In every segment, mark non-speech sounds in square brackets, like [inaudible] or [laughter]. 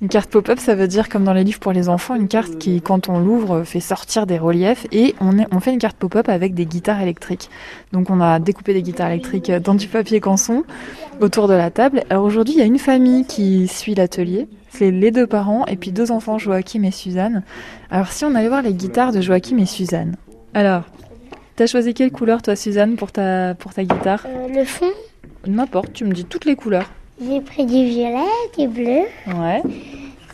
Une carte pop-up, ça veut dire, comme dans les livres pour les enfants, une carte qui, quand on l'ouvre, fait sortir des reliefs. Et on, est, on fait une carte pop-up avec des guitares électriques. Donc on a découpé des guitares électriques dans du papier canson autour de la table. Alors aujourd'hui, il y a une famille qui suit l'atelier. C'est les deux parents et puis deux enfants, Joachim et Suzanne. Alors si on allait voir les guitares de Joachim et Suzanne. Alors, t'as choisi quelle couleur toi Suzanne pour ta, pour ta guitare? Euh, le fond, N'importe, tu me dis toutes les couleurs. J'ai pris du violet, du bleu, Ouais.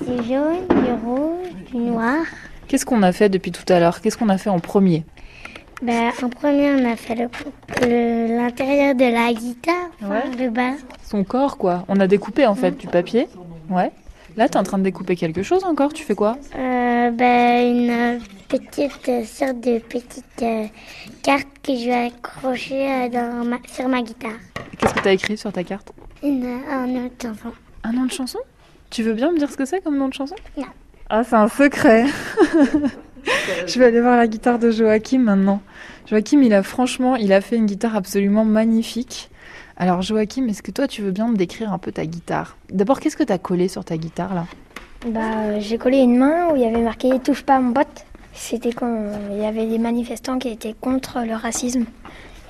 du jaune, du rouge, du noir. Qu'est-ce qu'on a fait depuis tout à l'heure? Qu'est-ce qu'on a fait en premier? Ben, en premier, on a fait le- le- l'intérieur de la guitare, enfin, Ouais. le bas. Son corps quoi. On a découpé en fait du papier. Ouais. Là, t'es en train de découper quelque chose encore? Tu fais quoi? Euh, ben, une euh, petite euh, sorte de petite euh, carte que je vais accrocher euh, dans ma- sur ma guitare. Qu'est-ce que t'as écrit sur ta carte? Une, un autre enfant. Un nom de chanson? Tu veux bien me dire ce que c'est comme nom de chanson? Non. Ah, c'est un secret. [laughs] Je vais aller voir la guitare de Joachim maintenant. Joachim, il a franchement, il a fait une guitare absolument magnifique. Alors Joachim, est-ce que toi tu veux bien me décrire un peu ta guitare? D'abord, qu'est-ce que t'as collé sur ta guitare là? Bah, j'ai collé une main où il y avait marqué Touche pas mon pote. C'était quand il y avait des manifestants qui étaient contre le racisme.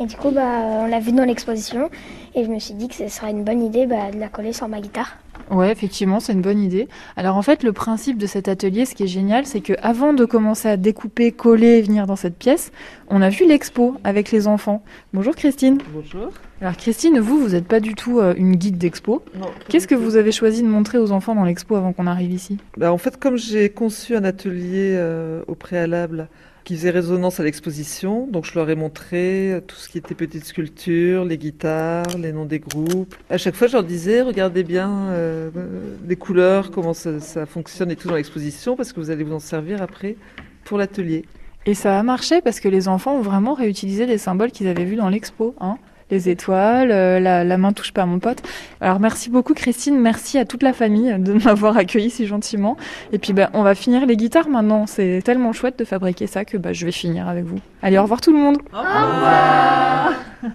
Et du coup, bah, on l'a vu dans l'exposition. Et je me suis dit que ce serait une bonne idée bah, de la coller sur ma guitare. Ouais, effectivement, c'est une bonne idée. Alors en fait, le principe de cet atelier, ce qui est génial, c'est que avant de commencer à découper, coller et venir dans cette pièce, on a vu l'expo avec les enfants. Bonjour Christine. Bonjour. Alors Christine, vous, vous n'êtes pas du tout euh, une guide d'expo. Non, Qu'est-ce que vous avez choisi de montrer aux enfants dans l'expo avant qu'on arrive ici? Bah, En fait, comme j'ai conçu un atelier euh, au préalable qui faisait résonance à l'exposition, donc je leur ai montré euh, tout ce qui était petites sculptures, les guitares, les noms des groupes. À chaque fois, je leur disais, regardez bien euh, euh, les couleurs, comment ça, fonctionne et tout dans l'exposition, parce que vous allez vous en servir après pour l'atelier. Et ça a marché parce que les enfants ont vraiment réutilisé des symboles qu'ils avaient vus dans l'expo. Hein les étoiles, euh, la, la main touche pas à mon pote. Alors merci beaucoup Christine, merci à toute la famille de [laughs] m'avoir accueilli si gentiment. Et puis ben, on va finir les guitares maintenant. C'est tellement chouette de fabriquer ça que bah, je vais finir avec vous. Allez, au revoir tout le monde. Au revoir [laughs]